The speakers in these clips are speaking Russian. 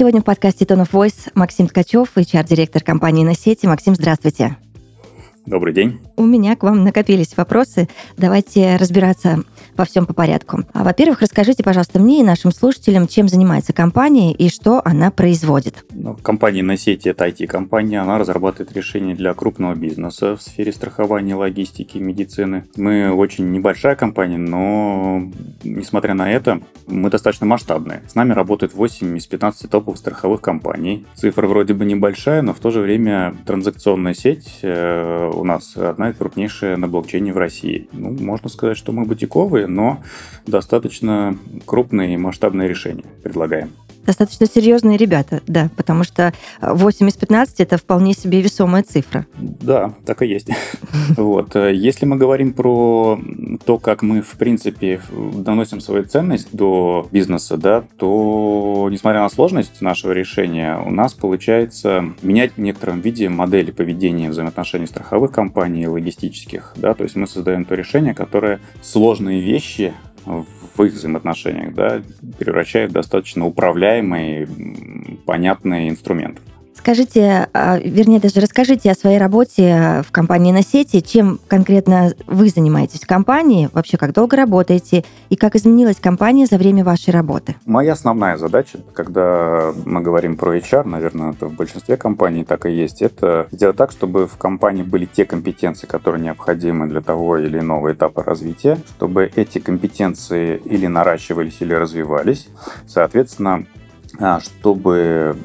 Сегодня в подкасте Tone of Voice Максим Ткачев, HR-директор компании на сети. Максим, здравствуйте. Добрый день. У меня к вам накопились вопросы. Давайте разбираться во всем по порядку. А, во-первых, расскажите, пожалуйста, мне и нашим слушателям, чем занимается компания и что она производит. Ну, компания на сети – это IT-компания. Она разрабатывает решения для крупного бизнеса в сфере страхования, логистики, медицины. Мы очень небольшая компания, но, несмотря на это, мы достаточно масштабные. С нами работает 8 из 15 топовых страховых компаний. Цифра вроде бы небольшая, но в то же время транзакционная сеть э, у нас одна из крупнейших на блокчейне в России. Ну, можно сказать, что мы бутиковые, но достаточно крупные и масштабные решения предлагаем достаточно серьезные ребята, да, потому что 8 из 15 это вполне себе весомая цифра. Да, так и есть. Вот. Если мы говорим про то, как мы, в принципе, доносим свою ценность до бизнеса, да, то, несмотря на сложность нашего решения, у нас получается менять в некотором виде модели поведения взаимоотношений страховых компаний и логистических, да, то есть мы создаем то решение, которое сложные вещи в их взаимоотношениях да, превращает в достаточно управляемый, понятный инструмент. Скажите, а, вернее, даже расскажите о своей работе в компании на сети, чем конкретно вы занимаетесь в компании, вообще как долго работаете и как изменилась компания за время вашей работы? Моя основная задача, когда мы говорим про HR, наверное, это в большинстве компаний так и есть, это сделать так, чтобы в компании были те компетенции, которые необходимы для того или иного этапа развития, чтобы эти компетенции или наращивались, или развивались. Соответственно, а, чтобы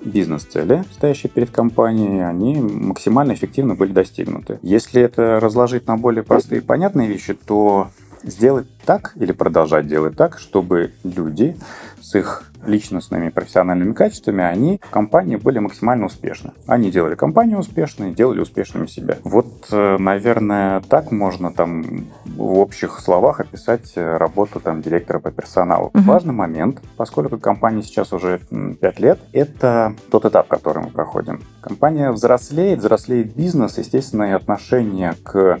бизнес-цели, стоящие перед компанией, они максимально эффективно были достигнуты. Если это разложить на более простые и понятные вещи, то сделать так или продолжать делать так, чтобы люди с их личностными профессиональными качествами, они в компании были максимально успешны. Они делали компанию успешной, делали успешными себя. Вот, э, наверное, так можно там в общих словах описать работу там директора по персоналу. Угу. Важный момент, поскольку компания сейчас уже 5 лет, это тот этап, который мы проходим. Компания взрослеет, взрослеет бизнес, естественно, и отношение к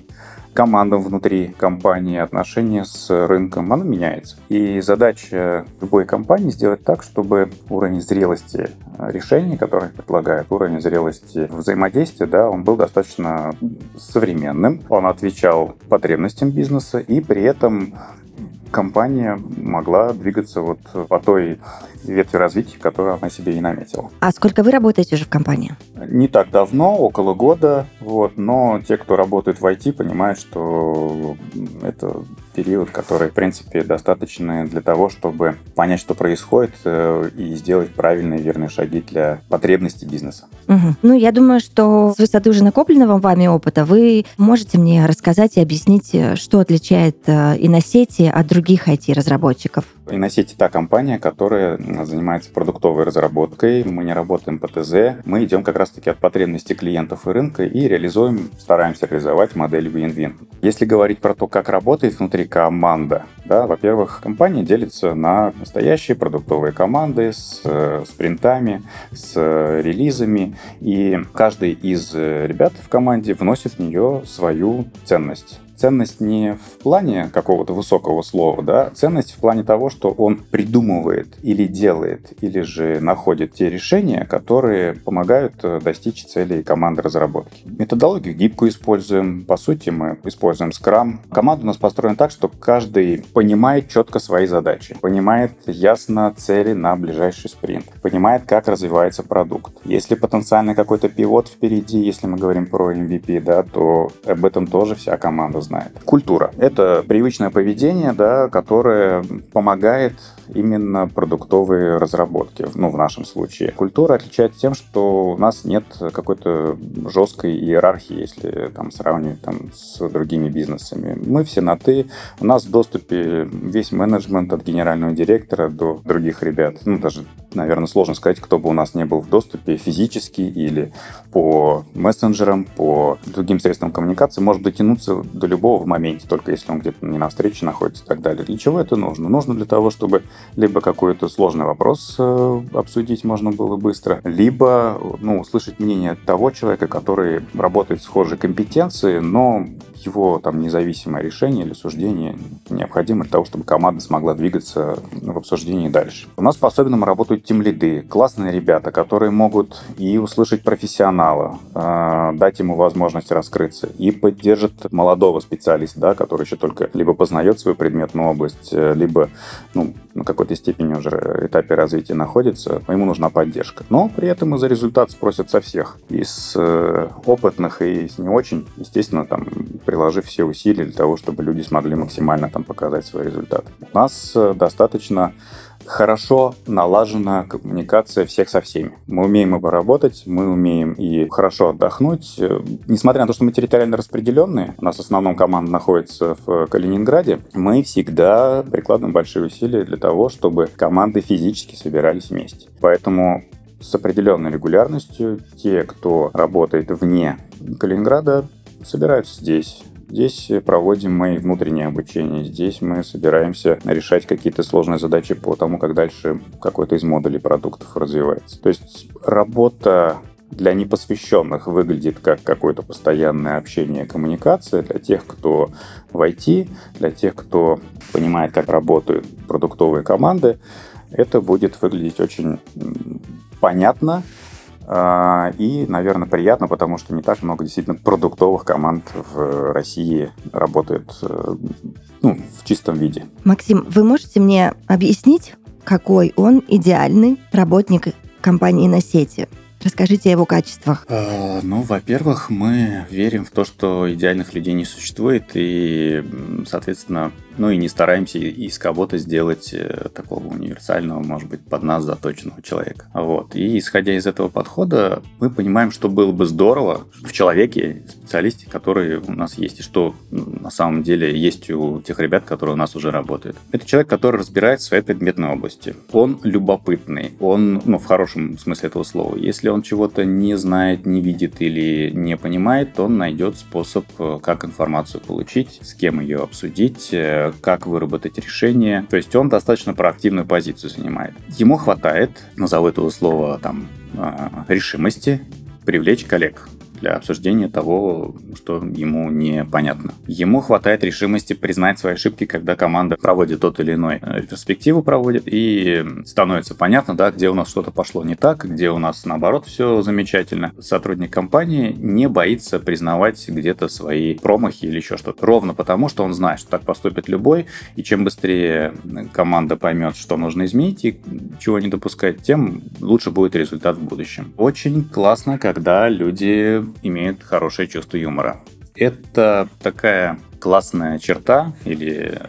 командам внутри компании, отношения с рынком, оно меняется. И задача любой компании сделать так, чтобы уровень зрелости решений, которые предлагает, уровень зрелости взаимодействия, да, он был достаточно современным. Он отвечал потребностям бизнеса и при этом компания могла двигаться вот по той ветви развития, которую она себе и наметила. А сколько вы работаете уже в компании? Не так давно, около года, вот, но те, кто работает в IT, понимают, что это период, который, в принципе, достаточно для того, чтобы понять, что происходит, э, и сделать правильные верные шаги для потребностей бизнеса. Угу. Ну, я думаю, что с высоты уже накопленного вами опыта вы можете мне рассказать и объяснить, э, что отличает э, Иносети от других IT-разработчиков. Иносети та компания, которая занимается продуктовой разработкой. Мы не работаем по ТЗ. Мы идем как раз-таки от потребностей клиентов и рынка и реализуем, стараемся реализовать модель win-win. Если говорить про то, как работает внутри команда. Да, во-первых, компания делится на настоящие продуктовые команды с э, спринтами, с э, релизами, и каждый из э, ребят в команде вносит в нее свою ценность ценность не в плане какого-то высокого слова, да, ценность в плане того, что он придумывает или делает, или же находит те решения, которые помогают э, достичь целей команды разработки. Методологию гибкую используем. По сути, мы используем Scrum. Команда у нас построена так, что каждый понимает четко свои задачи, понимает ясно цели на ближайший спринт, понимает, как развивается продукт. Если потенциально какой-то пивот впереди, если мы говорим про MVP, да, то об этом тоже вся команда знает. Культура. Это привычное поведение, да, которое помогает именно продуктовые разработки, ну, в нашем случае. Культура отличается тем, что у нас нет какой-то жесткой иерархии, если там сравнивать там, с другими бизнесами. Мы все на «ты», у нас в доступе весь менеджмент от генерального директора до других ребят, ну, даже наверное, сложно сказать, кто бы у нас не был в доступе физически или по мессенджерам, по другим средствам коммуникации, может дотянуться до любого в моменте, только если он где-то не на встрече находится и так далее. Для чего это нужно? Нужно для того, чтобы либо какой-то сложный вопрос э, обсудить можно было быстро, либо ну, услышать мнение того человека, который работает в схожей компетенции, но его там независимое решение или суждение необходимо для того, чтобы команда смогла двигаться в обсуждении дальше. У нас по особенному работают тимлиды, классные ребята, которые могут и услышать профессионала, э, дать ему возможность раскрыться, и поддержат молодого специалиста, да, который еще только либо познает свою предметную область, э, либо ну, на какой-то степени уже этапе развития находится, ему нужна поддержка. Но при этом и за результат спросят со всех. Из э, опытных и из не очень, естественно, там приложив все усилия для того, чтобы люди смогли максимально там показать свой результат. У нас э, достаточно хорошо налажена коммуникация всех со всеми. Мы умеем и поработать, мы умеем и хорошо отдохнуть. Э, несмотря на то, что мы территориально распределенные, у нас в основном команда находится в Калининграде, мы всегда прикладываем большие усилия для того, чтобы команды физически собирались вместе. Поэтому с определенной регулярностью те, кто работает вне Калининграда, собираются здесь. Здесь проводим мы внутреннее обучение. Здесь мы собираемся решать какие-то сложные задачи по тому, как дальше какой-то из модулей продуктов развивается. То есть работа для непосвященных выглядит как какое-то постоянное общение, коммуникация. Для тех, кто в IT, для тех, кто понимает, как работают продуктовые команды, это будет выглядеть очень понятно, и, наверное, приятно, потому что не так много действительно продуктовых команд в России работает э, ну, в чистом виде. Максим, вы можете мне объяснить, какой он идеальный работник компании на сети? Расскажите о его качествах. А, ну, во-первых, мы верим в то, что идеальных людей не существует, и, соответственно, ну и не стараемся из кого-то сделать э, такого универсального, может быть, под нас заточенного человека. Вот. И исходя из этого подхода, мы понимаем, что было бы здорово в человеке, специалисте, который у нас есть, и что на самом деле есть у тех ребят, которые у нас уже работают. Это человек, который разбирается в своей предметной области. Он любопытный, он, ну, в хорошем смысле этого слова. Если он чего-то не знает, не видит или не понимает, то он найдет способ, э, как информацию получить, с кем ее обсудить, э, как выработать решение. То есть он достаточно проактивную позицию занимает. Ему хватает, назову это слово, там, а, решимости привлечь коллег для обсуждения того, что ему непонятно. Ему хватает решимости признать свои ошибки, когда команда проводит тот или иной э, ретроспективу проводит, и становится понятно, да, где у нас что-то пошло не так, где у нас наоборот все замечательно. Сотрудник компании не боится признавать где-то свои промахи или еще что-то. Ровно потому, что он знает, что так поступит любой, и чем быстрее команда поймет, что нужно изменить и чего не допускать, тем лучше будет результат в будущем. Очень классно, когда люди имеют хорошее чувство юмора. Это такая классная черта или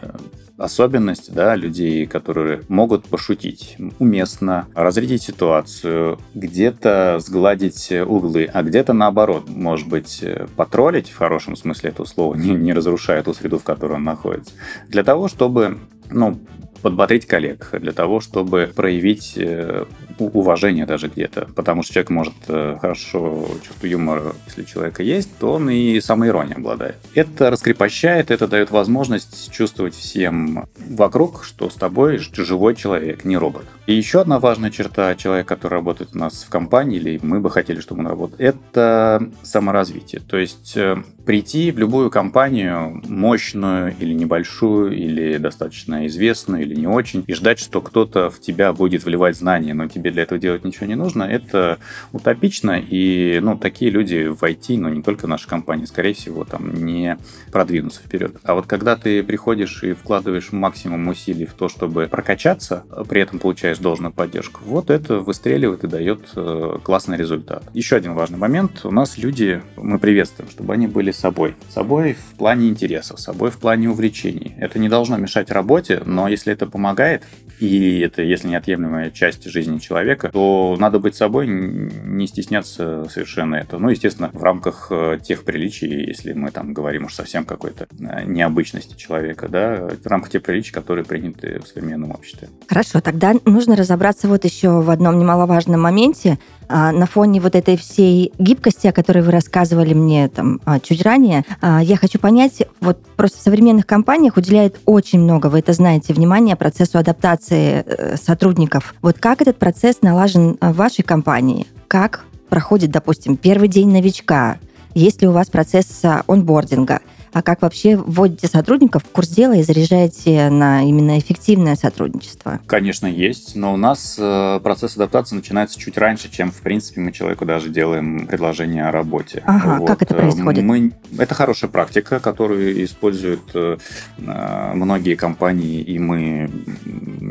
особенность да, людей, которые могут пошутить уместно, разрядить ситуацию, где-то сгладить углы, а где-то наоборот, может быть, потроллить в хорошем смысле этого слова, не, не разрушая ту среду, в которой он находится, для того, чтобы ну, подбодрить коллег, для того, чтобы проявить э, уважение даже где-то. Потому что человек может э, хорошо чувство юмора, если человека есть, то он и самоиронией обладает. Это раскрепощает, это дает возможность чувствовать всем вокруг, что с тобой живой человек, не робот. И еще одна важная черта человека, который работает у нас в компании, или мы бы хотели, чтобы он работал, это саморазвитие. То есть э, прийти в любую компанию, мощную или небольшую, или достаточно известную, или не очень, и ждать, что кто-то в тебя будет вливать знания, но тебе для этого делать ничего не нужно, это утопично, и ну, такие люди в IT, но не только в нашей компании, скорее всего, там не продвинутся вперед. А вот когда ты приходишь и вкладываешь максимум усилий в то, чтобы прокачаться, при этом получаешь должную поддержку, вот это выстреливает и дает э, классный результат. Еще один важный момент. У нас люди, мы приветствуем, чтобы они были собой. Собой в плане интересов, собой в плане увлечений. Это не должно мешать работе, но если это помогает, и это, если неотъемлемая часть жизни человека, то надо быть собой, не стесняться совершенно это. Ну, естественно, в рамках э, тех приличий, если мы там говорим уж совсем какой-то э, необычности человека, да, в рамках тех приличий, которые приняты в современном обществе. Хорошо, тогда нужно разобраться вот еще в одном немаловажном моменте. А, на фоне вот этой всей гибкости, о которой вы рассказывали мне там а, чуть ранее, а, я хочу понять, вот просто в современных компаниях уделяет очень много, вы это знаете, внимания процессу адаптации э, сотрудников. Вот как этот процесс налажен в вашей компании? Как проходит, допустим, первый день новичка? Есть ли у вас процесс онбординга? А как вообще вводите сотрудников в курс дела и заряжаете на именно эффективное сотрудничество? Конечно, есть, но у нас э, процесс адаптации начинается чуть раньше, чем, в принципе, мы человеку даже делаем предложение о работе. Ага, вот. как это происходит? Мы... Это хорошая практика, которую используют э, многие компании, и мы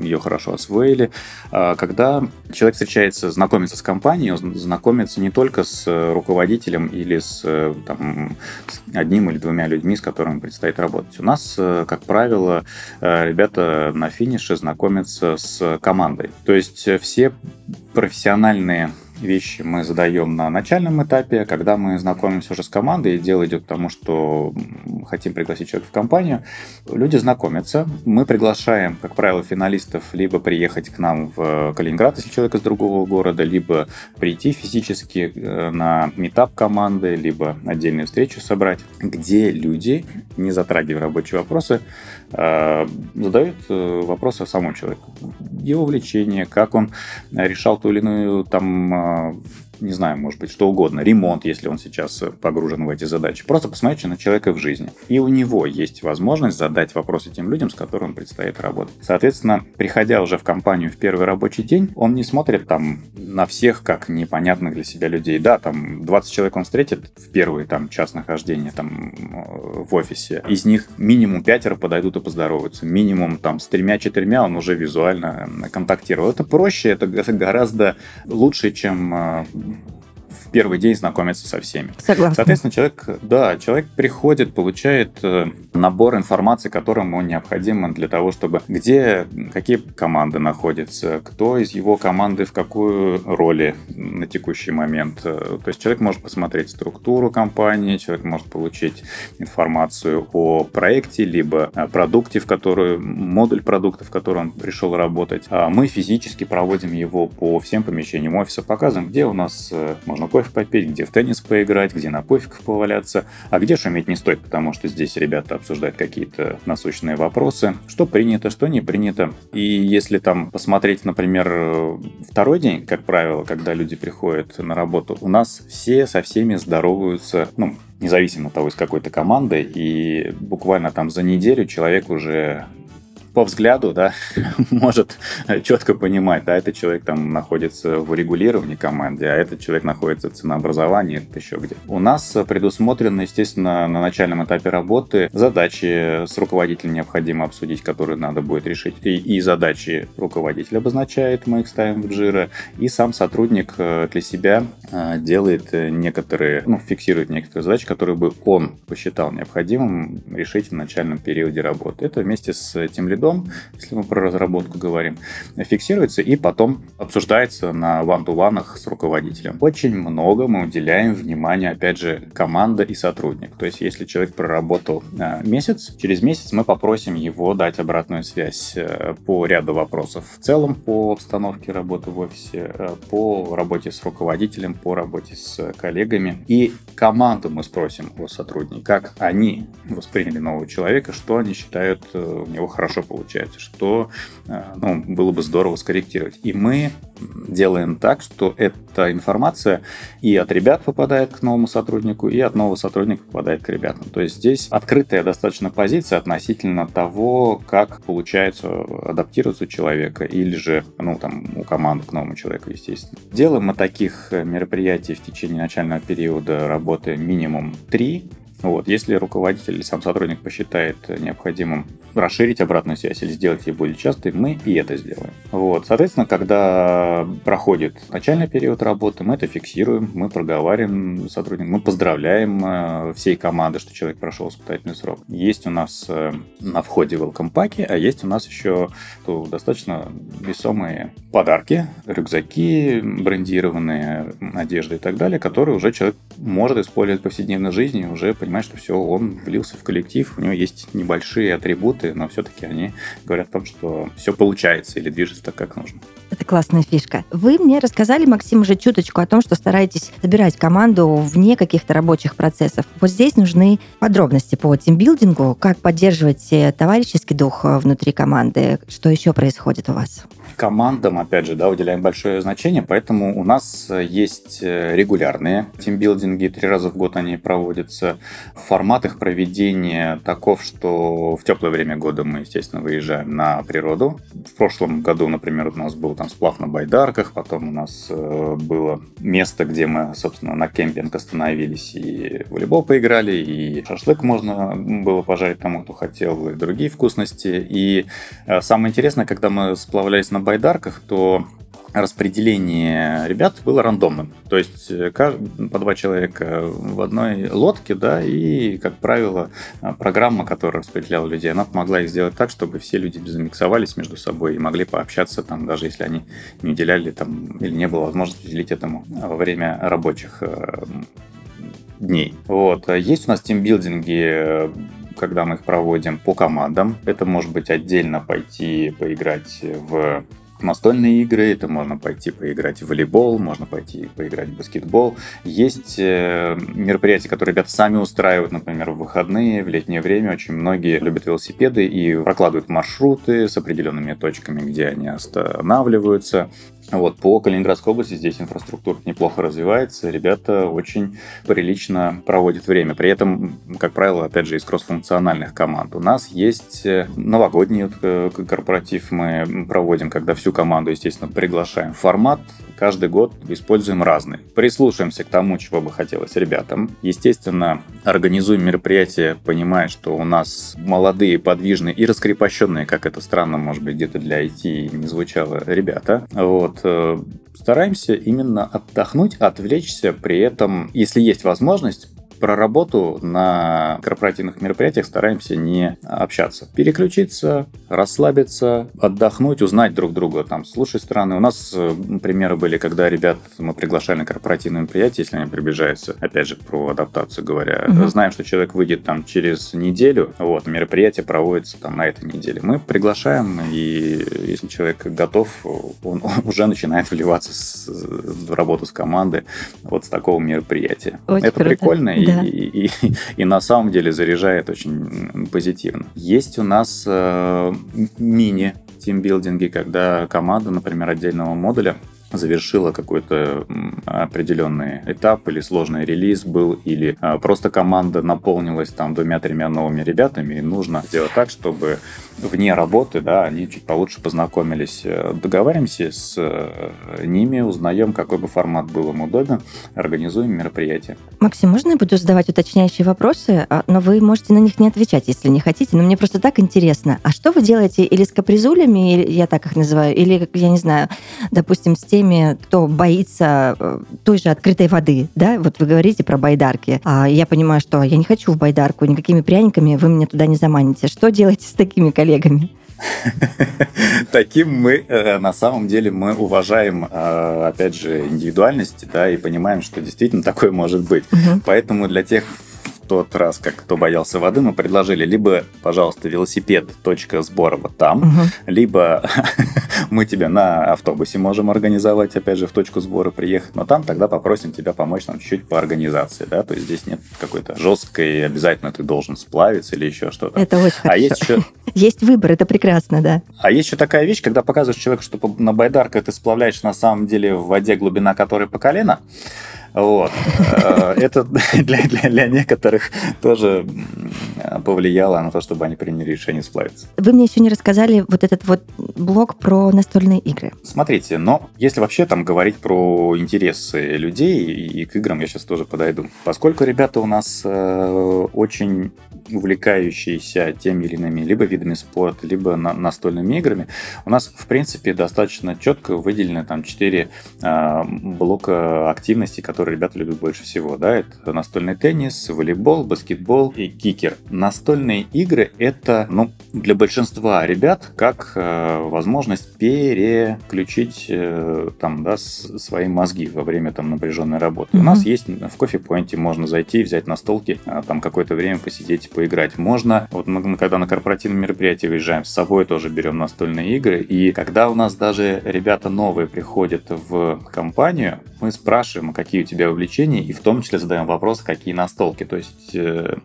ее хорошо освоили. А, когда человек встречается, знакомится с компанией, он знакомится не только с руководителем или с, э, там, с одним или двумя людьми, людьми, с которыми предстоит работать. У нас, э, как правило, э, ребята на финише знакомятся с командой. То есть э, все профессиональные вещи мы задаем на начальном этапе, когда мы знакомимся уже с командой, и дело идет к тому, что хотим пригласить человека в компанию, люди знакомятся, мы приглашаем, как правило, финалистов либо приехать к нам в Калининград, если человек из другого города, либо прийти физически э, на метап команды, либо отдельную встречу собрать, где люди, не затрагивая рабочие вопросы, э, задают э, вопросы о самом человеку. Его увлечение, как он решал ту или иную там uh, не знаю, может быть, что угодно, ремонт, если он сейчас погружен в эти задачи. Просто посмотрите на человека в жизни. И у него есть возможность задать вопросы тем людям, с которыми предстоит работать. Соответственно, приходя уже в компанию в первый рабочий день, он не смотрит там на всех как непонятных для себя людей. Да, там 20 человек он встретит в первый там час нахождения там э, в офисе. Из них минимум пятеро подойдут и поздороваются. Минимум там с тремя-четырьмя он уже визуально контактировал. Это проще, это гораздо лучше, чем э, в первый день знакомиться со всеми. Согласна. Соответственно, человек, да, человек приходит, получает э, набор информации, которому ему необходимо для того, чтобы где, какие команды находятся, кто из его команды в какую роли на текущий момент. Э, то есть человек может посмотреть структуру компании, человек может получить информацию о проекте, либо продукте, в который, модуль продукта, в который он пришел работать. А мы физически проводим его по всем помещениям офиса, показываем, где у нас э, можно кофе попить, где в теннис поиграть, где на пофигах поваляться, а где шуметь не стоит, потому что здесь ребята обсуждают какие-то насущные вопросы, что принято, что не принято. И если там посмотреть, например, второй день, как правило, когда люди приходят на работу, у нас все со всеми здороваются, ну, независимо от того, из какой-то команды, и буквально там за неделю человек уже по взгляду, да, может четко понимать, да, этот человек там находится в регулировании команды, а этот человек находится в ценообразовании, это еще где. У нас предусмотрено, естественно, на начальном этапе работы задачи с руководителем необходимо обсудить, которые надо будет решить. И, и задачи руководитель обозначает, мы их ставим в джира, и сам сотрудник э, для себя э, делает некоторые, ну, фиксирует некоторые задачи, которые бы он посчитал необходимым решить в начальном периоде работы. Это вместе с тем лидом лидом, если мы про разработку говорим, фиксируется и потом обсуждается на ван-ту-ванах с руководителем. Очень много мы уделяем внимания, опять же, команда и сотрудник. То есть, если человек проработал э, месяц, через месяц мы попросим его дать обратную связь э, по ряду вопросов. В целом, по обстановке работы в офисе, э, по работе с руководителем, по работе с коллегами. И команду мы спросим о сотруднике, как они восприняли нового человека, что они считают у него хорошо получается, что э, ну, было бы здорово скорректировать. И мы делаем так, что эта информация и от ребят попадает к новому сотруднику, и от нового сотрудника попадает к ребятам. То есть здесь открытая достаточно позиция относительно того, как получается адаптироваться у человека или же, ну, там, у команды к новому человеку, естественно. Делаем мы таких мероприятий в течение начального периода работы минимум три Вот. Если руководитель или сам сотрудник посчитает необходимым расширить обратную связь или сделать ее более частой, мы и это сделаем. Вот. Соответственно, когда проходит начальный период работы, мы это фиксируем, мы проговариваем сотрудникам, мы поздравляем э, всей команды, что человек прошел испытательный срок. Есть у нас э, на входе welcome паки, а есть у нас еще то, достаточно весомые подарки, рюкзаки брендированные, одежда и так далее, которые уже человек может использовать в повседневной жизни, уже понимает, что все, он влился в коллектив, у него есть небольшие атрибуты, но все-таки они говорят о том, что все получается или движется так, как нужно. Это классная фишка. Вы мне рассказали, Максим, уже чуточку о том, что стараетесь собирать команду вне каких-то рабочих процессов. Вот здесь нужны подробности по тимбилдингу, как поддерживать э, товарищеский дух э, внутри команды, что еще происходит у вас? Командам, опять же, да, уделяем большое значение, поэтому у нас э, есть э, регулярные тимбилдинги, три раза в год они проводятся. Формат их проведения таков, что в теплое время года мы, естественно, выезжаем на природу. В прошлом году, например, у нас был там сплав на байдарках, потом у нас э, было место, где мы, собственно, на кемпинг остановились и волейбол поиграли, и шашлык можно было пожарить тому, кто хотел, и другие вкусности. И самое интересное, когда мы сплавлялись на байдарках, то распределение ребят было рандомным. То есть э, по два человека в одной лодке, да, и, как правило, программа, которая распределяла людей, она помогла их сделать так, чтобы все люди замиксовались между собой и могли пообщаться там, даже если они не уделяли там, или не было возможности уделить этому во время рабочих э, дней. Вот. Есть у нас тимбилдинги когда мы их проводим по командам. Это может быть отдельно пойти поиграть в настольные игры, это можно пойти поиграть в волейбол, можно пойти поиграть в баскетбол. Есть э, мероприятия, которые ребята сами устраивают, например, в выходные, в летнее время. Очень многие любят велосипеды и прокладывают маршруты с определенными точками, где они останавливаются. Вот, по Калининградской области здесь инфраструктура неплохо развивается, ребята очень прилично проводят время. При этом, как правило, опять же, из кроссфункциональных команд. У нас есть э, новогодний э, корпоратив мы проводим, когда всю команду, естественно, приглашаем. Формат каждый год используем разный. Прислушаемся к тому, чего бы хотелось ребятам. Естественно, организуем мероприятие, понимая, что у нас молодые, подвижные и раскрепощенные, как это странно, может быть, где-то для IT не звучало, ребята. Вот. Э, стараемся именно отдохнуть, отвлечься, при этом, если есть возможность, про работу на корпоративных мероприятиях стараемся не общаться. Переключиться, расслабиться, отдохнуть, узнать друг друга там с лучшей стороны. У нас э, примеры были, когда ребят мы приглашали на корпоративное мероприятие, если они приближаются, опять же, про адаптацию говоря. Угу. Знаем, что человек выйдет там через неделю, вот, мероприятие проводится там на этой неделе. Мы приглашаем, и если человек готов, он, уже начинает вливаться с, в работу с командой вот с такого мероприятия. Очень Это круто. прикольно, и да. и, и, и на самом деле заряжает очень позитивно. Есть у нас э, мини тимбилдинги, когда команда, например, отдельного модуля завершила какой-то определенный этап или сложный релиз был, или а, просто команда наполнилась там двумя-тремя новыми ребятами, и нужно сделать так, чтобы вне работы, да, они чуть получше познакомились. Договариваемся с э, ними, узнаем, какой бы формат был им удобен, организуем мероприятие. Максим, можно я буду задавать уточняющие вопросы, а, но вы можете на них не отвечать, если не хотите, но мне просто так интересно. А что вы делаете или с капризулями, я так их называю, или, я не знаю, допустим, с теми теми, кто боится э, той же открытой воды, да, вот вы говорите про байдарки, а я понимаю, что я не хочу в байдарку, никакими пряниками вы меня туда не заманите. Что делаете с такими коллегами? Таким мы, э, на самом деле, мы уважаем, э, опять же, индивидуальность, да, и понимаем, что действительно такое может быть. Поэтому для тех, тот раз, как кто боялся воды, мы предложили либо, пожалуйста, велосипед, точка сбора вот там, угу. либо мы тебя на автобусе можем организовать, опять же, в точку сбора приехать, но там тогда попросим тебя помочь нам чуть-чуть по организации, да, то есть здесь нет какой-то жесткой, обязательно ты должен сплавиться или еще что-то. Это очень а хорошо. Есть, еще... есть выбор, это прекрасно, да. А есть еще такая вещь, когда показываешь человеку, что на байдарках ты сплавляешь на самом деле в воде глубина которой по колено, Вот. Э, это для, для, для некоторых тоже повлияло на то, чтобы они приняли решение сплавиться. Вы мне еще не рассказали вот этот вот блок про настольные игры. Смотрите, но если вообще там говорить про интересы людей, и к играм я сейчас тоже подойду. Поскольку ребята у нас э, очень увлекающиеся теми или иными либо видами спорта, либо на, настольными играми, у нас, в принципе, достаточно четко выделены там четыре э, блока активностей, которые ребята любят больше всего. Да? Это настольный теннис, волейбол, баскетбол и кикер. Настольные игры — это ну, для большинства ребят как э, возможность переключить э, там, да, свои мозги во время там, напряженной работы. Mm-hmm. У нас есть в кофе-поинте, можно зайти, взять на столке, э, там какое-то время посидеть, поиграть. Можно, вот мы когда на корпоративном мероприятии выезжаем, с собой тоже берем настольные игры. И когда у нас даже ребята новые приходят в компанию, мы спрашиваем, какие у тебя увлечения, и в том числе задаем вопрос, какие настолки. То есть э,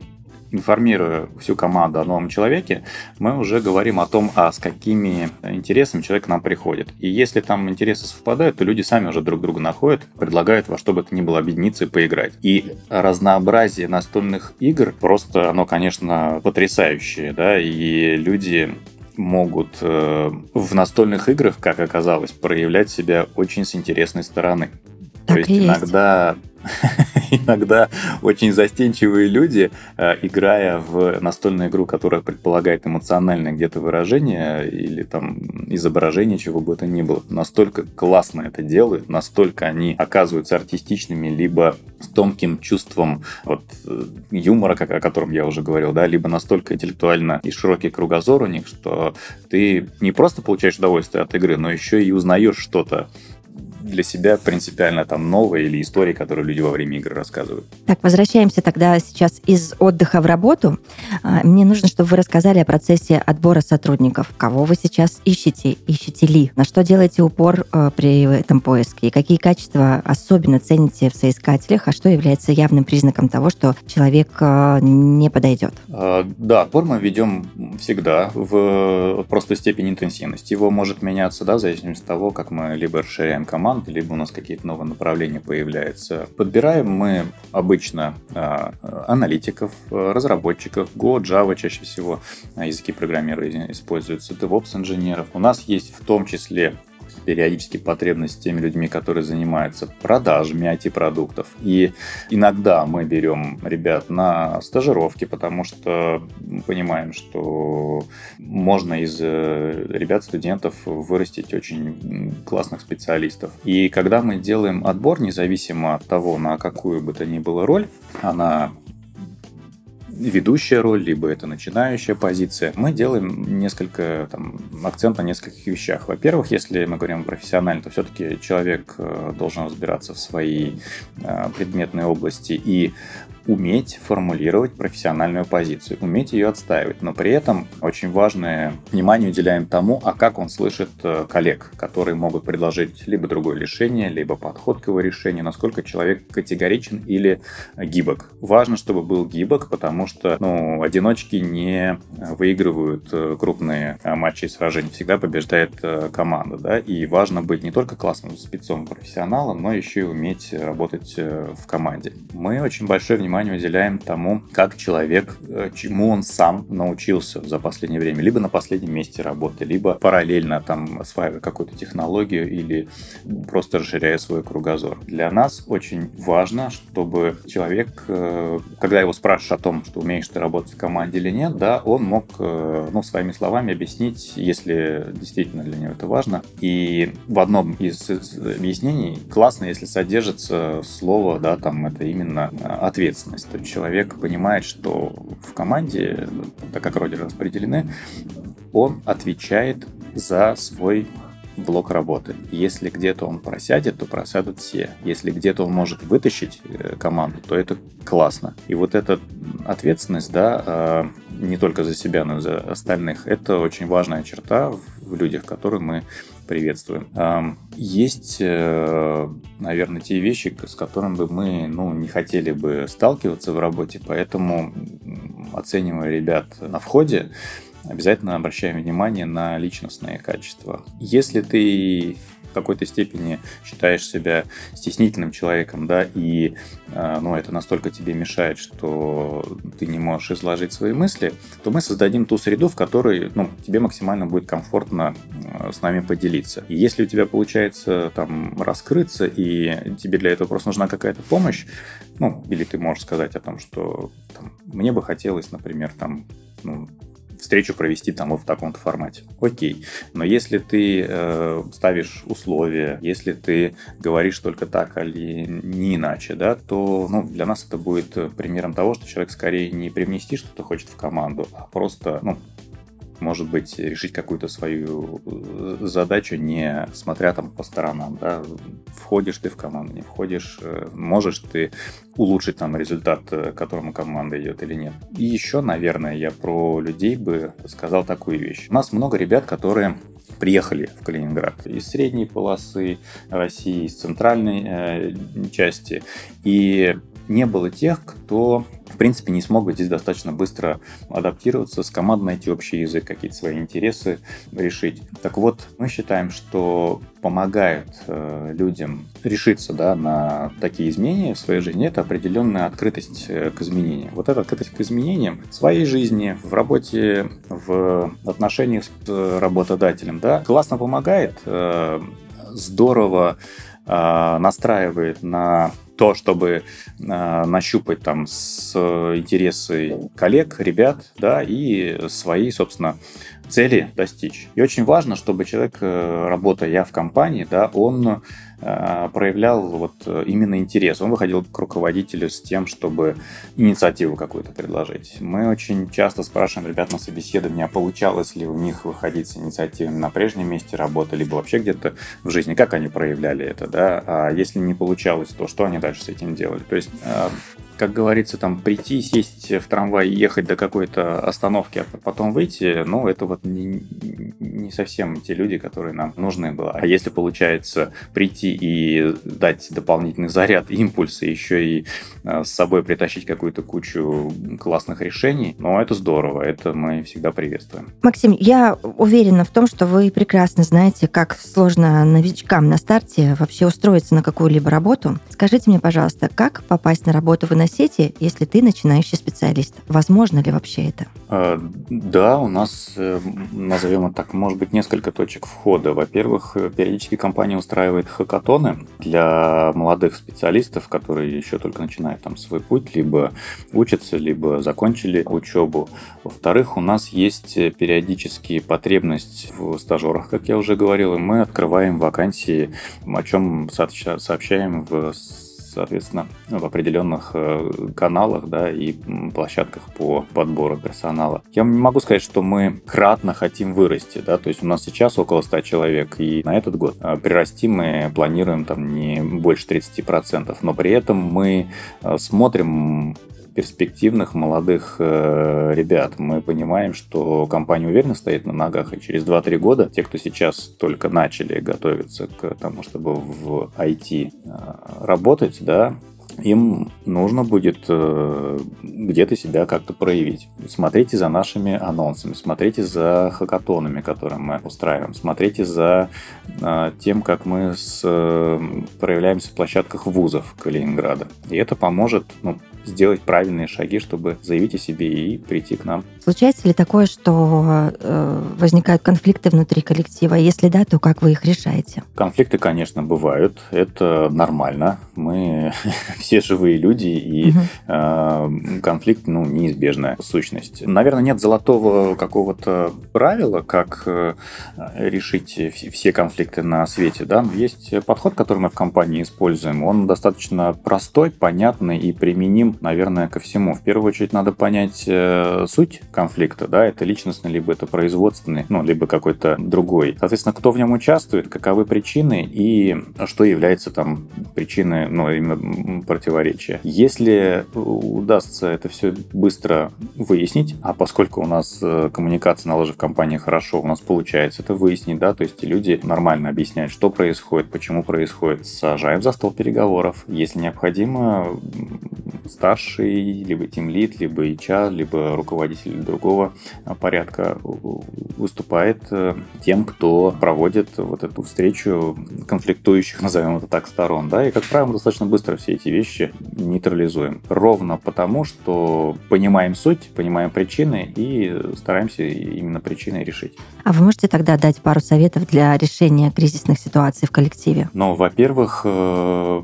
информируя всю команду о новом человеке, мы уже говорим о том, а с какими интересами человек к нам приходит. И если там интересы совпадают, то люди сами уже друг друга находят, предлагают во что бы то ни было объединиться и поиграть. И разнообразие настольных игр просто, оно, конечно, потрясающее, да, и люди могут э, в настольных играх, как оказалось, проявлять себя очень с интересной стороны. Так То есть, есть иногда иногда очень застенчивые люди, э, играя в настольную игру, которая предполагает эмоциональное где-то выражение или там изображение, чего бы это ни было, настолько классно это делают, настолько они оказываются артистичными, либо с тонким чувством вот, э, юмора, как, о котором я уже говорил, да, либо настолько интеллектуально и широкий кругозор у них, что ты не просто получаешь удовольствие от игры, но еще и узнаешь что-то для себя принципиально там новое или истории, которые люди во время игры рассказывают. Так, возвращаемся тогда сейчас из отдыха в работу. А, мне нужно, чтобы вы рассказали о процессе отбора сотрудников. Кого вы сейчас ищете? Ищете ли? На что делаете упор э, при этом поиске? И какие качества особенно цените в соискателях? А что является явным признаком того, что человек э, не подойдет? А, да, отбор мы ведем всегда в простой степени интенсивности. Его может меняться, да, в зависимости от того, как мы либо расширяем команду, команд, либо у нас какие-то новые направления появляются. Подбираем мы обычно а, аналитиков, разработчиков, Go, Java чаще всего а, языки программирования используются, DevOps инженеров. У нас есть в том числе периодически потребность теми людьми, которые занимаются продажами IT-продуктов. И иногда мы берем ребят на стажировки, потому что понимаем, что можно из э, ребят-студентов вырастить очень классных специалистов. И когда мы делаем отбор, независимо от того, на какую бы то ни было роль, она ведущая роль, либо это начинающая позиция. Мы делаем несколько там, акцент на нескольких вещах. Во-первых, если мы говорим профессионально, то все-таки человек э, должен разбираться в своей э, предметной области и уметь формулировать профессиональную позицию, уметь ее отстаивать, но при этом очень важное внимание уделяем тому, а как он слышит э, коллег, которые могут предложить либо другое решение, либо подход к его решению, насколько человек категоричен или гибок. Важно, чтобы был гибок, потому что ну, одиночки не выигрывают э, крупные э, матчи и сражения, всегда побеждает команда, да, и важно быть не только классным спецом профессионалом, но еще и уметь работать в команде. Мы очень большое внимание внимание уделяем тому, как человек, э, чему он сам научился за последнее время, либо на последнем месте работы, либо параллельно там осваивая какую-то технологию или просто расширяя свой кругозор. Для нас очень важно, чтобы человек, э, когда его спрашиваешь о том, что умеешь ты работать в команде или нет, да, он мог э, ну, своими словами объяснить, если действительно для него это важно. И в одном из объяснений классно, если содержится слово, да, там это именно ответственность ответственность. То есть человек понимает, что в команде, так как роли распределены, он отвечает за свой блок работы. Если где-то он просядет, то просядут все. Если где-то он может вытащить э, команду, то это классно. И вот эта ответственность, да, а, не только за себя, но и за остальных, это очень важная черта в людях, которые мы приветствуем. Есть, э, наверное, те вещи, с которыми мы ну, не хотели бы сталкиваться в работе, поэтому оценивая ребят на входе, обязательно обращаем внимание на личностные качества. Если ты какой-то степени считаешь себя стеснительным человеком, да, и э, ну, это настолько тебе мешает, что ты не можешь изложить свои мысли, то мы создадим ту среду, в которой ну, тебе максимально будет комфортно э, с нами поделиться. И если у тебя получается там раскрыться, и тебе для этого просто нужна какая-то помощь, ну, или ты можешь сказать о том, что там, мне бы хотелось, например, там, ну, встречу провести там вот в таком-то формате. Окей. Но если ты э, ставишь условия, если ты говоришь только так или не иначе, да, то ну, для нас это будет примером того, что человек скорее не привнести что-то хочет в команду, а просто ну, может быть, решить какую-то свою э, задачу, не смотря там по сторонам, да, входишь ты в команду, не входишь, э, можешь ты улучшить там результат, э, к которому команда идет или нет. И еще, наверное, я про людей бы сказал такую вещь. У нас много ребят, которые приехали в Калининград из средней полосы России, из центральной э, части. И не было тех, кто, в принципе, не смог бы здесь достаточно быстро адаптироваться, с командой найти общий язык, какие-то свои интересы решить. Так вот, мы считаем, что помогает э, людям решиться да, на такие изменения в своей жизни, это определенная открытость э, к изменениям. Вот эта открытость к изменениям в своей жизни, в работе, в отношениях с работодателем, да, классно помогает, э, здорово настраивает на то, чтобы э, нащупать там с интересы коллег, ребят, да, и свои, собственно, цели достичь. И очень важно, чтобы человек, э, работая в компании, да, он э, проявлял вот э, именно интерес. Он выходил к руководителю с тем, чтобы инициативу какую-то предложить. Мы очень часто спрашиваем ребят на собеседовании, а получалось ли у них выходить с инициативами на прежнем месте работы, либо вообще где-то в жизни, как они проявляли это, да, а если не получалось, то что они дальше с этим делали. То есть как говорится, там прийти, сесть в трамвай ехать до какой-то остановки, а потом выйти, ну, это вот не, не совсем те люди, которые нам нужны были. А если получается прийти и дать дополнительный заряд, импульс, и еще и а, с собой притащить какую-то кучу классных решений, ну, это здорово, это мы всегда приветствуем. Максим, я уверена в том, что вы прекрасно знаете, как сложно новичкам на старте вообще устроиться на какую-либо работу. Скажите мне, пожалуйста, как попасть на работу в иносети, если ты начинающий специалист? Возможно ли вообще это? А, да, у нас, э, назовем это так, может быть, несколько точек входа. Во-первых, э, периодически компания устраивает хакатоны для молодых специалистов, которые еще только начинают там свой путь, либо учатся, либо закончили учебу. Во-вторых, у нас есть периодически потребность в стажерах, как я уже говорил, и мы открываем вакансии, о чем сообщаем в соответственно, в определенных э, каналах да, и площадках по подбору персонала. Я могу сказать, что мы кратно хотим вырасти. Да, то есть у нас сейчас около 100 человек, и на этот год э, прирасти мы планируем там не больше 30%, но при этом мы э, смотрим перспективных молодых э, ребят. Мы понимаем, что компания уверенно стоит на ногах, и через 2-3 года те, кто сейчас только начали готовиться к тому, чтобы в IT э, работать, да, им нужно будет э, где-то себя как-то проявить. Смотрите за нашими анонсами, смотрите за хакатонами, которые мы устраиваем, смотрите за э, тем, как мы с, э, проявляемся в площадках вузов Калининграда. И это поможет ну, сделать правильные шаги, чтобы заявить о себе и прийти к нам. Случается ли такое, что э, возникают конфликты внутри коллектива? Если да, то как вы их решаете? Конфликты, конечно, бывают. Это нормально. Мы все живые люди, и угу. э, конфликт, ну, неизбежная сущность. Наверное, нет золотого какого-то правила, как э, решить все конфликты на свете. Да? Есть подход, который мы в компании используем. Он достаточно простой, понятный и применим наверное, ко всему. В первую очередь надо понять э, суть конфликта, да, это личностный, либо это производственный, ну, либо какой-то другой. Соответственно, кто в нем участвует, каковы причины и что является там причиной, ну, именно противоречия. Если удастся это все быстро выяснить, а поскольку у нас э, коммуникация наложена в компании хорошо, у нас получается это выяснить, да, то есть люди нормально объясняют, что происходит, почему происходит, сажаем за стол переговоров. Если необходимо, старший, либо тимлит, либо HR, либо руководитель другого порядка выступает э, тем, кто проводит вот эту встречу конфликтующих, назовем это так, сторон. Да? И, как правило, достаточно быстро все эти вещи нейтрализуем. Ровно потому, что понимаем суть, понимаем причины и стараемся именно причины решить. А вы можете тогда дать пару советов для решения кризисных ситуаций в коллективе? Ну, во-первых, э,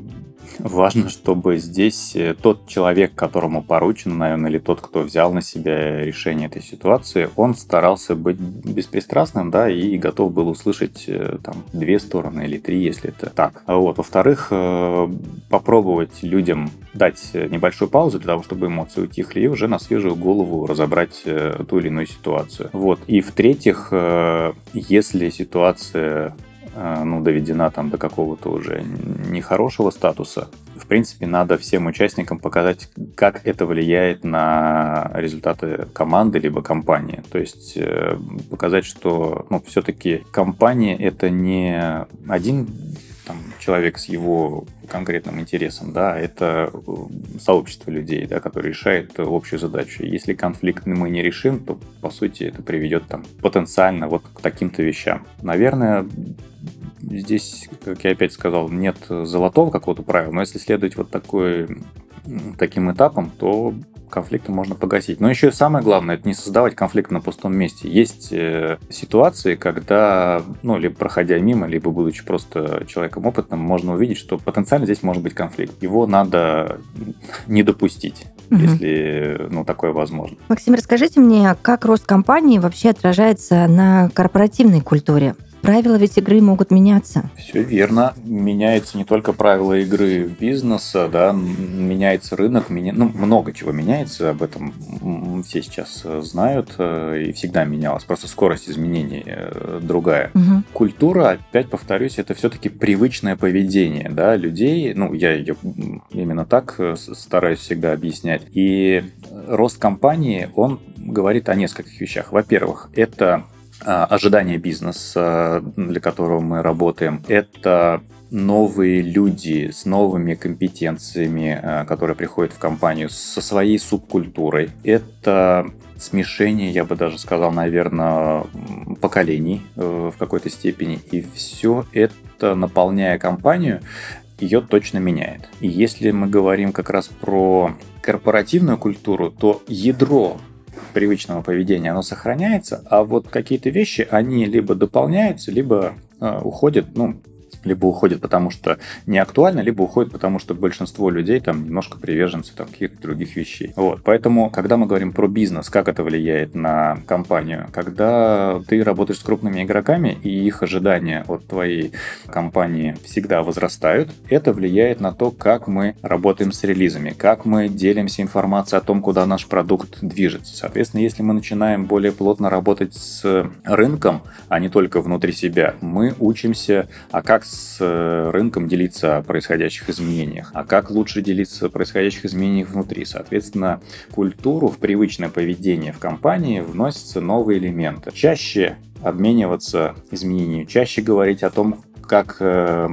важно, чтобы здесь э, тот человек, которому поручено, наверное, или тот, кто взял на себя решение этой ситуации, он старался быть беспристрастным, да, и готов был услышать э, там две стороны или три, если это так. А вот. Во-вторых, э, попробовать людям дать небольшую паузу для того, чтобы эмоции утихли, и уже на свежую голову разобрать ту или иную ситуацию. Вот. И в-третьих, если ситуация ну, доведена там до какого-то уже нехорошего статуса, в принципе, надо всем участникам показать, как это влияет на результаты команды либо компании. То есть э, показать, что ну, все-таки компания это не один там, человек с его конкретным интересом, да, это э, сообщество людей, да, которое решает общую задачу. Если конфликт мы не решим, то, по сути, это приведет там потенциально вот к таким-то вещам. Наверное, здесь, как я опять сказал, нет золотого какого-то правила, но если следовать вот такой, таким этапам, то конфликты можно погасить. Но еще и самое главное, это не создавать конфликт на пустом месте. Есть э, ситуации, когда, ну, либо проходя мимо, либо будучи просто человеком опытным, можно увидеть, что потенциально здесь может быть конфликт. Его надо не допустить, угу. если, ну, такое возможно. Максим, расскажите мне, как рост компании вообще отражается на корпоративной культуре? Правила ведь игры могут меняться. Все верно. Меняются не только правила игры бизнеса, да, меняется рынок, меня... ну, много чего меняется, об этом все сейчас э, знают, э, и всегда менялось. Просто скорость изменений э, другая. Угу. Культура, опять повторюсь, это все-таки привычное поведение, да, людей, ну, я ее именно так стараюсь всегда объяснять. И рост компании, он говорит о нескольких вещах. Во-первых, это ожидания бизнеса, для которого мы работаем. Это новые люди с новыми компетенциями, а, которые приходят в компанию со своей субкультурой. Это смешение, я бы даже сказал, наверное, поколений э, в какой-то степени. И все это, наполняя компанию, ее точно меняет. И если мы говорим как раз про корпоративную культуру, то ядро привычного поведения, оно сохраняется, а вот какие-то вещи, они либо дополняются, либо э, уходят, ну, либо уходит, потому что не актуально, либо уходит, потому что большинство людей там немножко приверженцы там, каких-то других вещей. Вот. Поэтому, когда мы говорим про бизнес, как это влияет на компанию, когда ты работаешь с крупными игроками и их ожидания от твоей компании всегда возрастают, это влияет на то, как мы работаем с релизами, как мы делимся информацией о том, куда наш продукт движется. Соответственно, если мы начинаем более плотно работать с рынком, а не только внутри себя, мы учимся, а как с э, рынком делиться о происходящих изменениях, а как лучше делиться о происходящих изменениях внутри. Соответственно, культуру, в привычное поведение в компании вносятся новые элементы. Чаще обмениваться изменениями, чаще говорить о том, как э,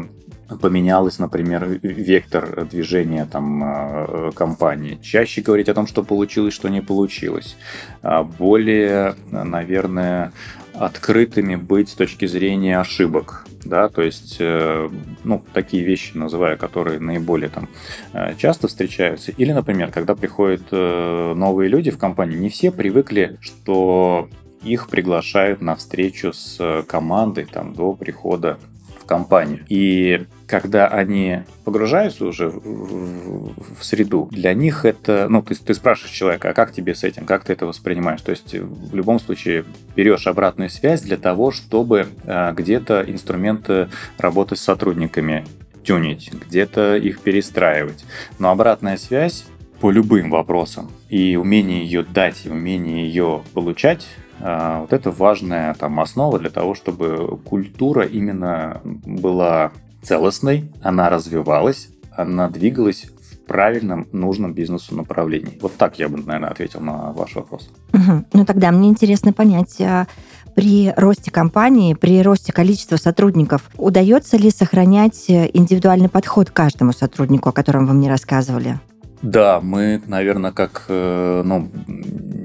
поменялось, например, вектор движения там, э, компании. Чаще говорить о том, что получилось, что не получилось. А более, наверное, открытыми быть с точки зрения ошибок. Да, то есть, э, ну, такие вещи называю, которые наиболее там э, часто встречаются. Или, например, когда приходят э, новые люди в компанию, не все привыкли, что их приглашают на встречу с командой там, до прихода компанию. И когда они погружаются уже в, в, в среду, для них это, ну, ты, ты спрашиваешь человека, а как тебе с этим, как ты это воспринимаешь? То есть в любом случае берешь обратную связь для того, чтобы а, где-то инструменты работы с сотрудниками тюнить, где-то их перестраивать. Но обратная связь по любым вопросам и умение ее дать, и умение ее получать вот это важная там основа для того, чтобы культура именно была целостной, она развивалась, она двигалась в правильном, нужном бизнесу направлении. Вот так я бы, наверное, ответил на ваш вопрос. Угу. Ну тогда мне интересно понять, а при росте компании, при росте количества сотрудников, удается ли сохранять индивидуальный подход к каждому сотруднику, о котором вы мне рассказывали? Да, мы, наверное, как э, ну,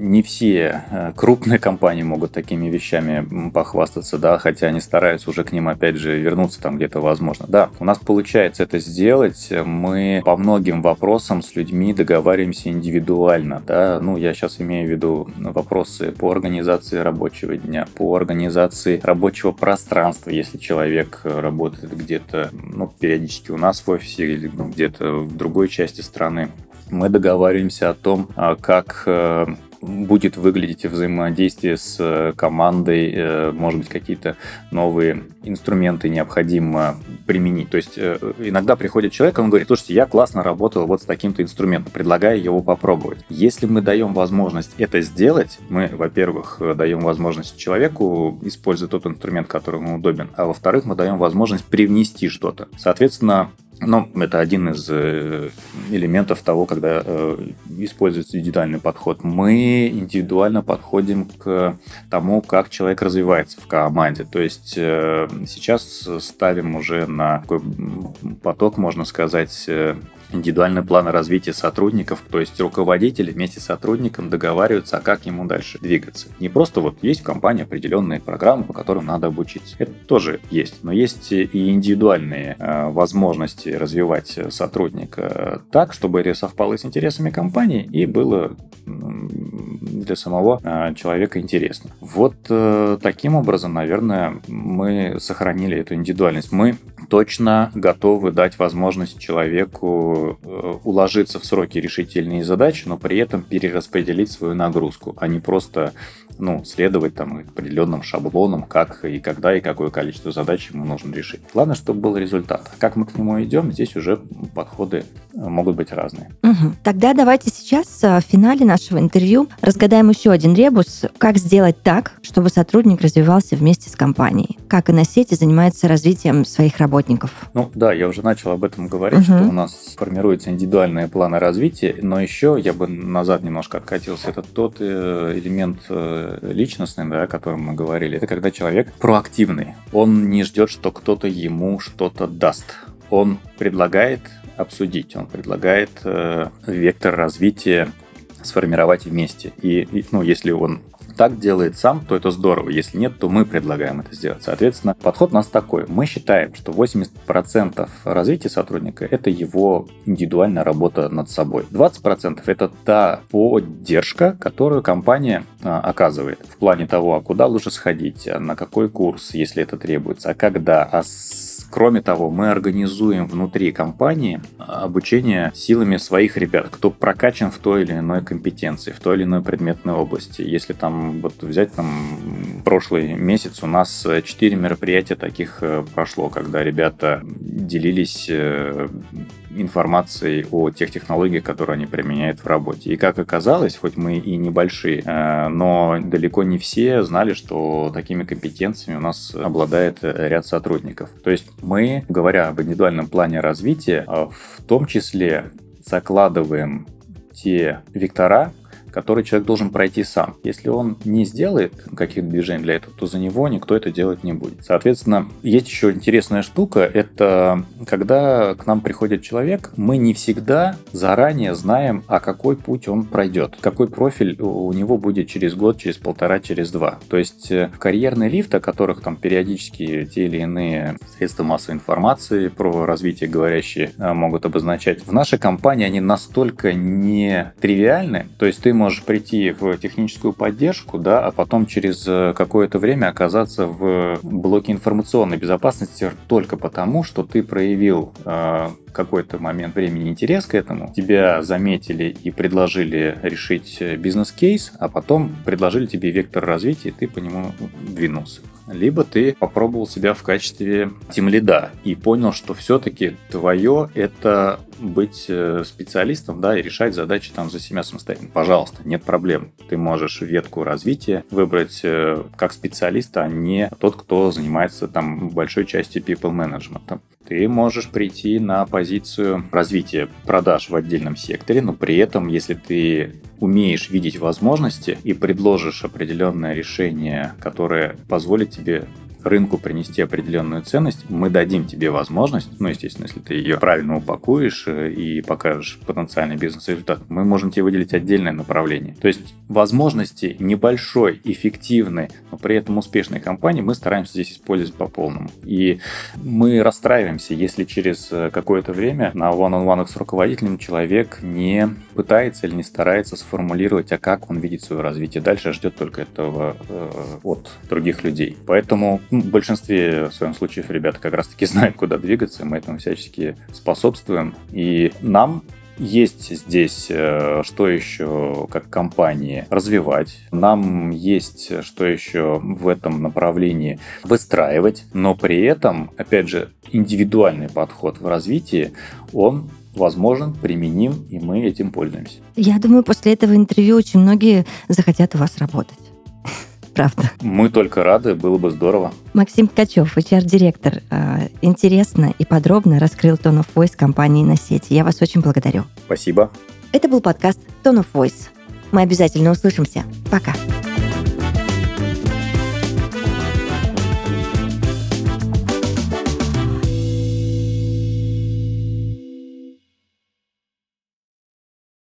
не все э, крупные компании могут такими вещами похвастаться, да, хотя они стараются уже к ним, опять же, вернуться там где-то возможно. Да, у нас получается это сделать. Мы по многим вопросам с людьми договариваемся индивидуально, да. Ну, я сейчас имею в виду вопросы по организации рабочего дня, по организации рабочего пространства, если человек работает где-то, ну, периодически у нас в офисе или ну, где-то в другой части страны мы договариваемся о том, а, как э, будет выглядеть взаимодействие с э, командой, э, может быть, какие-то новые инструменты необходимо применить. То есть иногда приходит человек, он говорит, слушайте, я классно работал вот с таким-то инструментом, предлагаю его попробовать. Если мы даем возможность это сделать, мы, во-первых, даем возможность человеку использовать тот инструмент, который ему удобен, а во-вторых, мы даем возможность привнести что-то. Соответственно, ну, это один из э, элементов того, когда э, используется индивидуальный подход. Мы индивидуально подходим к тому, как человек развивается в команде. То есть э, сейчас ставим уже на такой поток, можно сказать, индивидуальный план развития сотрудников, то есть руководители вместе с сотрудником договариваются, а как ему дальше двигаться. Не просто вот есть в компании определенные программы, по которым надо обучиться. Это тоже есть, но есть и индивидуальные э, возможности развивать сотрудника так, чтобы это совпало с интересами компании и было для самого э, человека интересно. Вот э, таким образом, наверное, мы сохранили эту индивидуальность. Мы точно готовы дать возможность человеку э, уложиться в сроки решительные задачи, но при этом перераспределить свою нагрузку, а не просто ну, следовать там определенным шаблонам, как и когда и какое количество задач ему нужно решить. Главное, чтобы был результат. А как мы к нему идем, здесь уже подходы э, могут быть разные. Угу. Тогда давайте сейчас э, в финале нашего интервью разгадаем еще один ребус, как сделать так, чтобы сотрудник развивался вместе с компанией. Как и на сети занимается развитием своих работников. Ну да, я уже начал об этом говорить, угу. что у нас формируются индивидуальные планы развития, но еще я бы назад немножко откатился. Это тот э, элемент личностный, да, о котором мы говорили, это когда человек проактивный. Он не ждет, что кто-то ему что-то даст. Он предлагает обсудить, он предлагает э, вектор развития сформировать вместе. И, и ну, если он так делает сам, то это здорово. Если нет, то мы предлагаем это сделать. Соответственно, подход у нас такой. Мы считаем, что 80% развития сотрудника – это его индивидуальная работа над собой. 20% – это та поддержка, которую компания а, оказывает в плане того, а куда лучше сходить, а на какой курс, если это требуется, а когда, а с... кроме того, мы организуем внутри компании обучение силами своих ребят, кто прокачан в той или иной компетенции, в той или иной предметной области. Если там вот взять там прошлый месяц у нас 4 мероприятия таких э, прошло, когда ребята делились э, информацией о тех технологиях, которые они применяют в работе. И как оказалось, хоть мы и небольшие, э, но далеко не все знали, что такими компетенциями у нас обладает ряд сотрудников. То есть мы, говоря об индивидуальном плане развития, в том числе закладываем те вектора, который человек должен пройти сам. Если он не сделает каких-то движений для этого, то за него никто это делать не будет. Соответственно, есть еще интересная штука, это когда к нам приходит человек, мы не всегда заранее знаем, а какой путь он пройдет, какой профиль у него будет через год, через полтора, через два. То есть э, карьерный лифт, о которых там периодически те или иные средства массовой информации про развитие говорящие э, могут обозначать, в нашей компании они настолько не тривиальны, то есть ты можешь прийти в техническую поддержку, да, а потом через э, какое-то время оказаться в блоке информационной безопасности только потому, что ты проявил э, какой-то момент времени интерес к этому, тебя заметили и предложили решить бизнес-кейс, а потом предложили тебе вектор развития, и ты по нему двинулся либо ты попробовал себя в качестве тимлида и понял, что все-таки твое это быть э, специалистом, да, и решать задачи там за себя самостоятельно. Пожалуйста, нет проблем. Ты можешь ветку развития выбрать э, как специалиста, а не тот, кто занимается там большой частью people management. Ты можешь прийти на позицию развития продаж в отдельном секторе, но при этом, если ты умеешь видеть возможности и предложишь определенное решение, которое позволит тебе рынку принести определенную ценность, мы дадим тебе возможность, ну, естественно, если ты ее правильно упакуешь э, и покажешь потенциальный бизнес-результат, мы можем тебе выделить отдельное направление. То есть возможности небольшой, эффективной, но при этом успешной компании мы стараемся здесь использовать по полному. И мы расстраиваемся, если через э, какое-то время на one-on-one с руководителем человек не пытается или не старается сформулировать, а как он видит свое развитие дальше, ждет только этого э, от других людей. Поэтому ну, в большинстве в своем случаев ребята как раз-таки знают, куда двигаться, мы этому всячески способствуем. И нам есть здесь э, что еще как компании развивать. Нам есть что еще в этом направлении выстраивать, но при этом, опять же, индивидуальный подход в развитии, он возможен, применим, и мы этим пользуемся. Я думаю, после этого интервью очень многие захотят у вас работать правда. Мы только рады, было бы здорово. Максим Ткачев, HR-директор, э, интересно и подробно раскрыл Tone of Voice компании на сети. Я вас очень благодарю. Спасибо. Это был подкаст Tone of Voice. Мы обязательно услышимся. Пока.